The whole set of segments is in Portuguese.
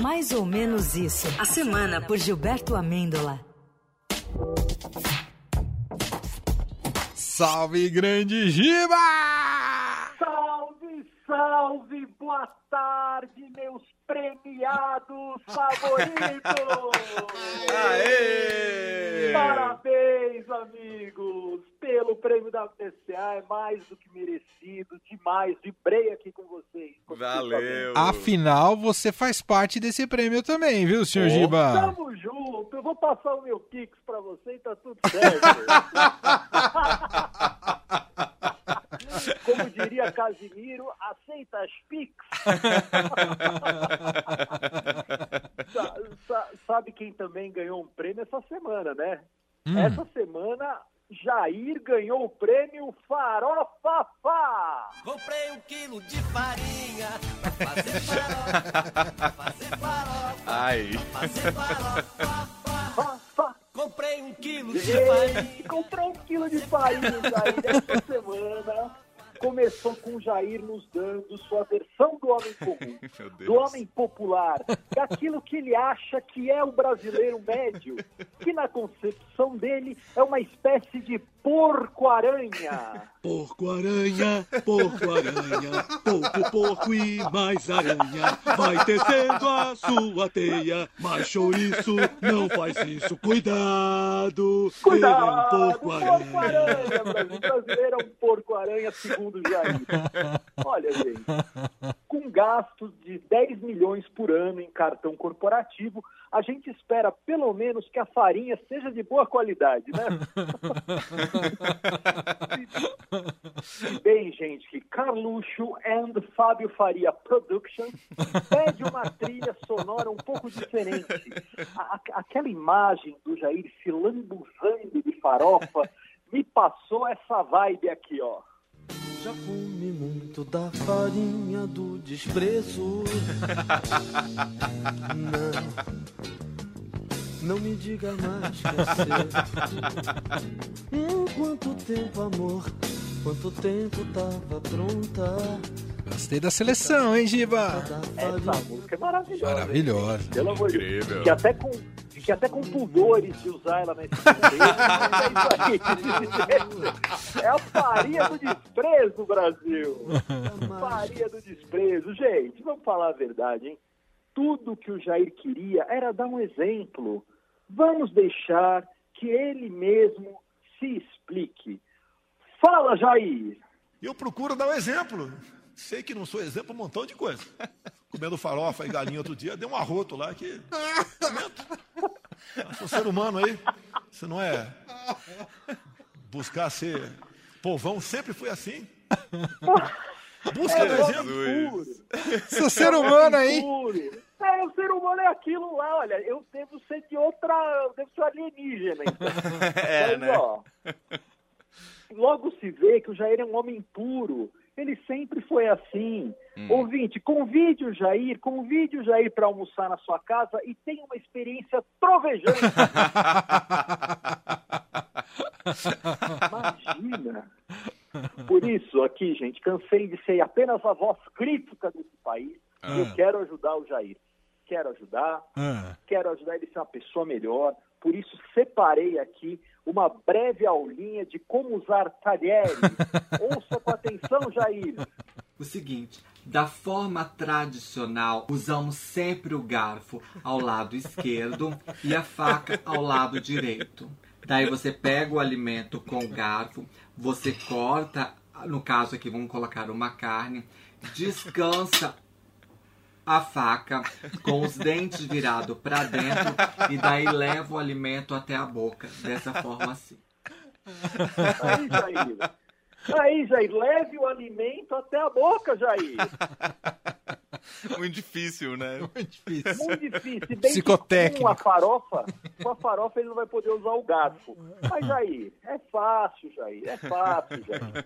Mais ou menos isso. A semana por Gilberto Amêndola. Salve, grande Giba! Salve, salve, boa tarde, meus premiados favoritos! Aê! Parabéns, amigos, pelo prêmio da PCA, é mais do que merecido, demais, vibrei aqui com vocês. Valeu! Afinal, você faz parte desse prêmio também, viu, senhor Giba? Tamo junto, eu vou passar o meu Pix pra você e tá tudo certo. Como diria Casimiro, aceita as Pix? Sa- sa- Sabe quem também ganhou um prêmio essa semana, né? Hum. Essa semana, Jair ganhou o prêmio Farofafá! Comprei um quilo de farinha pra fazer farofa, pra fazer farofa, Ai. pra fazer farofa. Fa, fa. Comprei um quilo de farinha. Comprou um quilo de farinha, Jair, essa semana. Começou com Jair nos dando sua versão do homem comum, do homem popular, daquilo que ele acha que é o brasileiro médio, que na concepção dele é uma espécie de porco-aranha. Porco-aranha, porco-aranha, pouco porco e mais aranha. Vai tecendo a sua teia, mas chouriço não faz isso. Cuidado, Cuidado, ele é um porco-aranha. porco-aranha, Brasil. O brasileiro é um porco-aranha, segundo Jair. Olha, gente, com gastos de 10 milhões por ano em cartão corporativo, a gente espera pelo menos que a farinha seja de boa qualidade, né? Bem, gente, que Carluxo and Fábio Faria Productions pede uma trilha sonora um pouco diferente. A- a- aquela imagem do Jair se lambuzando de farofa me passou essa vibe aqui, ó. Já comi muito da farinha do desprezo. Não, não me diga mais que é cedo. Quanto tempo, amor? Quanto tempo tava pronta Gostei da seleção, hein, Giba? Essa música é maravilhosa. Maravilhosa. Pelo amor de Deus. Incrível. Fiquei até com, fiquei até com pudores de usar ela nesse contexto, mas é isso aí. É a farinha do desprezo, Brasil. Farinha do desprezo. Gente, vamos falar a verdade, hein? Tudo que o Jair queria era dar um exemplo. Vamos deixar que ele mesmo se explique. Fala, Jair. Eu procuro dar um exemplo. Sei que não sou exemplo um montão de coisa. Comendo farofa e galinha outro dia, deu um arroto lá que. Eu sou ser humano aí. Você não é. Buscar ser povão sempre foi assim. Busca É um o exemplo. Sou ser humano aí. É, o ser humano é aquilo lá, olha, eu devo ser de outra, eu devo ser alienígena, então. É, Mas, né? ó, logo se vê que o Jair é um homem puro. Ele sempre foi assim. Hum. Ouvinte, convide o Jair, convide o Jair para almoçar na sua casa e tenha uma experiência trovejante. Imagina. Por isso, aqui, gente, cansei de ser apenas a voz crítica desse país. Eu quero ajudar o Jair. Quero ajudar, Ah. quero ajudar ele a ser uma pessoa melhor. Por isso, separei aqui uma breve aulinha de como usar talheres. Ouça com atenção, Jair. O seguinte, da forma tradicional, usamos sempre o garfo ao lado esquerdo e a faca ao lado direito. Daí você pega o alimento com o garfo, você corta, no caso aqui vamos colocar uma carne, descansa a faca com os dentes virados para dentro e daí leva o alimento até a boca, dessa forma assim. Aí, Jair. Aí, Jair, leve o alimento até a boca, Jair. Muito difícil, né? Muito difícil. Muito difícil. Psicotécnico. Que com a farofa, com a farofa ele não vai poder usar o garfo. Mas, Jair, é fácil, Jair. É fácil, Jair.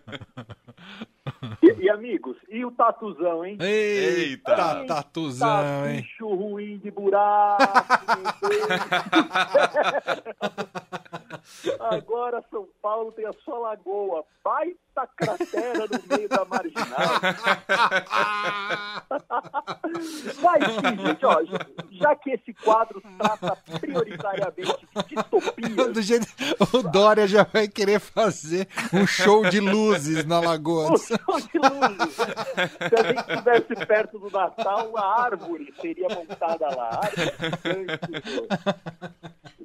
E, e, amigos, e o tatuzão, hein? Eita, Eita. tatuzão, Tá hein? bicho ruim de buraco. Agora São Paulo tem a sua lagoa. Baita cratera no meio da marginal. Vai sim, gente, ó, já, que esse quadro trata prioritariamente de distopia, Do jeito... O Dória já vai querer fazer um show de luzes na Lagoa. o show de luzes. Se a gente estivesse perto do Natal, uma árvore seria montada lá.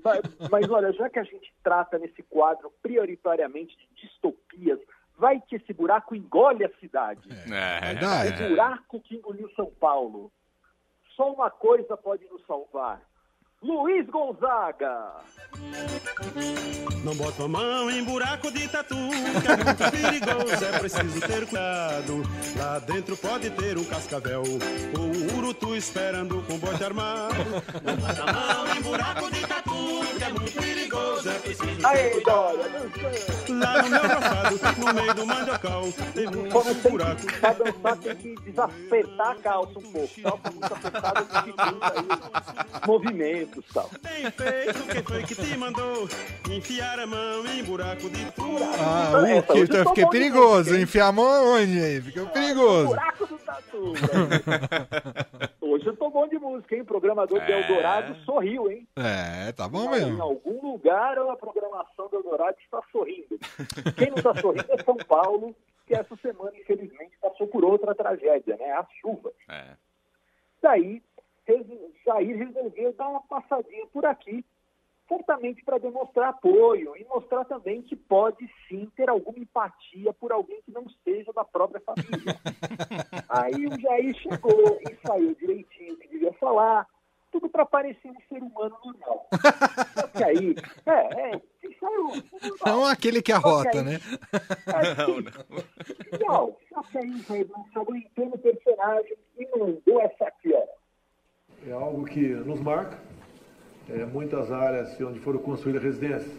Mas, mas olha, já que a gente trata nesse quadro prioritariamente de distopias, vai que esse buraco engole a cidade. É, Verdade. O buraco que engoliu São Paulo. Só uma coisa pode nos salvar. Luiz Gonzaga. Não bota a mão em buraco de tatu, que é muito perigoso, é preciso ter cuidado. Lá dentro pode ter um cascavel, ou um urutu esperando com bote armado. Não bota a mão em buraco de tatu, que é muito perigoso, é Aí. Dória. Lá no meu roçado, no meio do mandiocal, tem muito buraco. que, pra dançar, tem que desapertar a calça um pouco. Calça muito apertada, dificulta aí os movimentos e tal. Bem feito, quem foi que te mandou enfiar a mão em buraco de tatu? Ah, Essa, que, tô fiquei perigoso. Enfiar a mão onde aí? Fica perigoso. Buraco do tatu. Hoje eu tô bom de música, hein? O programador de É. Eldorado sorriu, hein? É, tá bom Em mesmo. algum lugar a programação do Eldorado está sorrindo. Quem não está sorrindo é São Paulo, que essa semana, infelizmente, passou por outra tragédia, né? A chuva. é. Daí, Jair resolveu dar uma passadinha por aqui, certamente para demonstrar apoio e mostrar também que pode sim ter alguma empatia por alguém que não seja da própria família. Aí o Jair chegou e saiu direitinho o que devia falar, tudo para parecer um ser humano normal. Só que aí, é, é, saiu. Não aquele que arrota, né? É, sim. Legal. Só que aí o Jair não se aguentou no personagem e mandou essa aqui, ó. É algo que nos marca. É, muitas áreas onde foram construídas residências.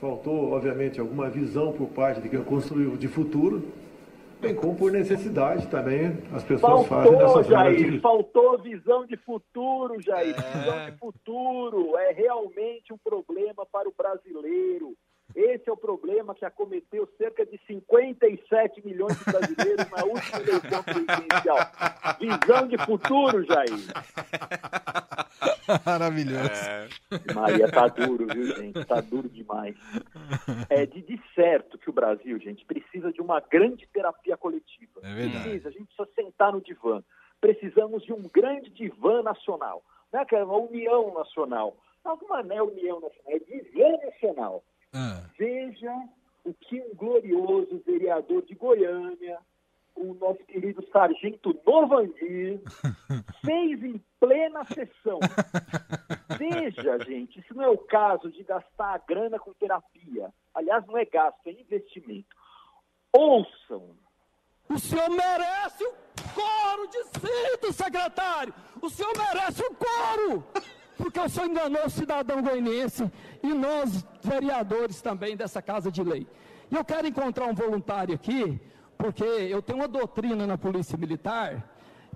Faltou, obviamente, alguma visão por parte de quem construiu de futuro, bem como por necessidade também as pessoas fazem Faltou, dessas áreas Jair, de... faltou visão de futuro, Jair. Visão de futuro é realmente um problema para o brasileiro. Esse é o problema que acometeu cerca de 57 milhões de brasileiros na última eleição presidencial. Visão de futuro, Jair. Maravilhoso. É, Maria, tá duro, viu, gente? Tá duro demais. É de, de certo que o Brasil, gente, precisa de uma grande terapia coletiva. É verdade. Precisa, a gente precisa sentar no divã. Precisamos de um grande divã nacional. Não é é uma união nacional. Não, não é união nacional, é divã nacional. Ah, Veja o que um glorioso vereador de Goiânia, o nosso querido sargento Novandir, fez em plena sessão. Veja, gente, isso não é o caso de gastar a grana com terapia. Aliás, não é gasto, é investimento. Ouçam. O senhor merece um coro de cinto, secretário! O senhor merece um coro! Porque o senhor enganou o cidadão goianiense e nós, vereadores também dessa Casa de Lei. E eu quero encontrar um voluntário aqui, porque eu tenho uma doutrina na Polícia Militar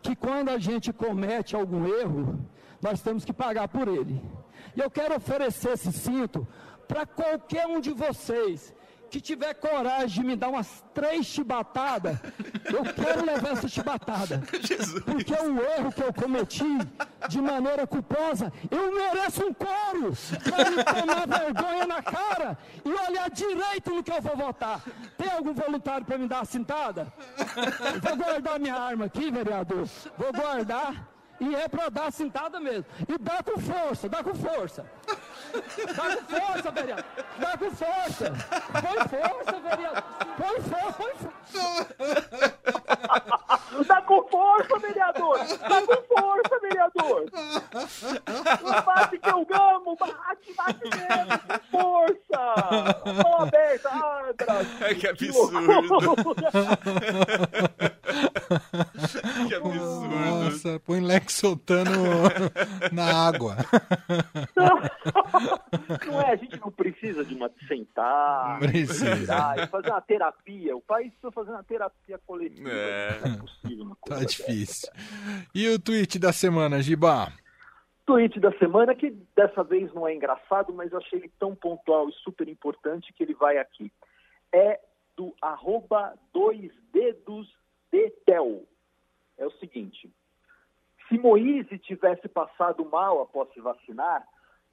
que quando a gente comete algum erro, nós temos que pagar por ele. E eu quero oferecer esse cinto para qualquer um de vocês que tiver coragem de me dar umas três chibatadas, eu quero levar essa chibatada. Porque é um erro que eu cometi de maneira culposa. Eu mereço um coro para me tomar vergonha na cara e olhar direito no que eu vou votar. Tem algum voluntário para me dar a cintada? Vou guardar minha arma aqui, vereador. Vou guardar. E é para dar a cintada mesmo. E dá com força, dá com força. Dá com força, vereador. Dá com força. Põe força, vereador. Põe força, põe força. Dá com força, vereador! Dá com força, vereador! Não bate que eu gamo! Bate, bate mesmo! Com força! Mão aberta! Ai, Brasil! que absurdo. Que absurdo. nossa, põe Lex soltando na água. Não é, a gente não precisa de uma sentar, Precisa. e fazer uma terapia. O país precisa fazer uma terapia coletiva. É. Não é possível uma Tá coisa difícil. E o tweet da semana, Giba? tweet da semana, que dessa vez não é engraçado, mas eu achei ele tão pontual e super importante que ele vai aqui. É do arroba dois dedos de Tel. É o seguinte, se Moise tivesse passado mal após se vacinar,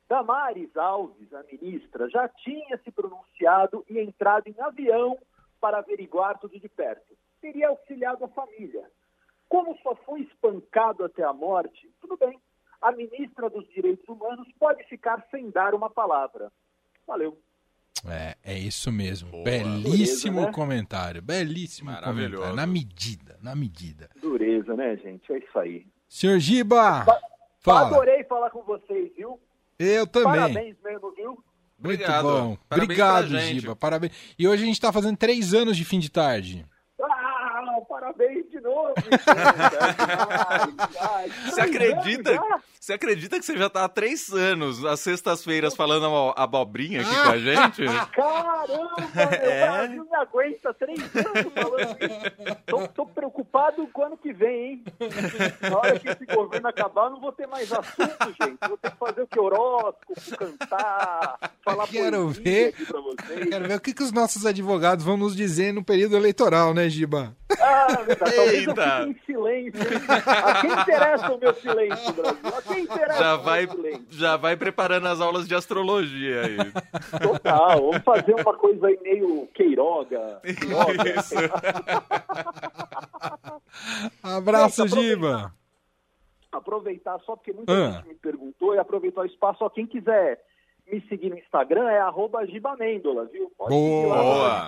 Damares Alves, a ministra, já tinha se pronunciado e entrado em avião para averiguar tudo de perto. Teria auxiliado a família. Como só foi espancado até a morte, tudo bem. A ministra dos Direitos Humanos pode ficar sem dar uma palavra. Valeu. É, é isso mesmo. Boa. Belíssimo Dureza, né? comentário. Belíssimo Maravilhoso. comentário. Na medida, na medida. Dureza, né, gente? É isso aí. Senhor Giba, fala. Adorei falar com vocês, viu? Eu também. Parabéns mesmo, viu? Muito Obrigado. bom. Parabéns Obrigado. Giba. Parabéns. E hoje a gente tá fazendo três anos de fim de tarde. Ah, novo. Você acredita? Você acredita que você já tá há três anos, às sextas-feiras, falando abo- abobrinha aqui com a gente? Caramba, meu É. Brasil me aguenta três anos falando isso. Tô, tô preocupado com o ano que vem, hein? Na hora que esse governo acabar, eu não vou ter mais assunto, gente. Vou ter que fazer o que? Horóscopo, cantar, falar Quero poesia ver. aqui pra vocês. Quero ver o que, que os nossos advogados vão nos dizer no período eleitoral, né, Giba? Ah, verdade. Talvez eu Eita. em silêncio. A quem interessa o meu silêncio, Brasil? A quem interessa Já o meu vai, silêncio? já vai preparando as aulas de astrologia aí. Total, vamos fazer uma coisa aí meio Queiroga. Queiroga. Isso. Abraço, Gente, Giba. aproveitar só porque muita Ah. gente me perguntou e aproveitar o espaço. Ó, quem quiser me seguir no Instagram é arroba Gibamêndola, viu? Pode seguir lá, Boa.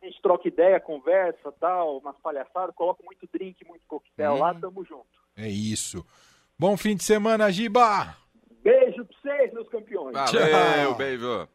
A gente troca ideia, conversa, tal, umas palhaçadas, coloco muito drink, muito coquetel Hum. lá, tamo junto. É isso. Bom fim de semana, Giba. Beijo pra vocês, meus campeões. Valeu, beijo.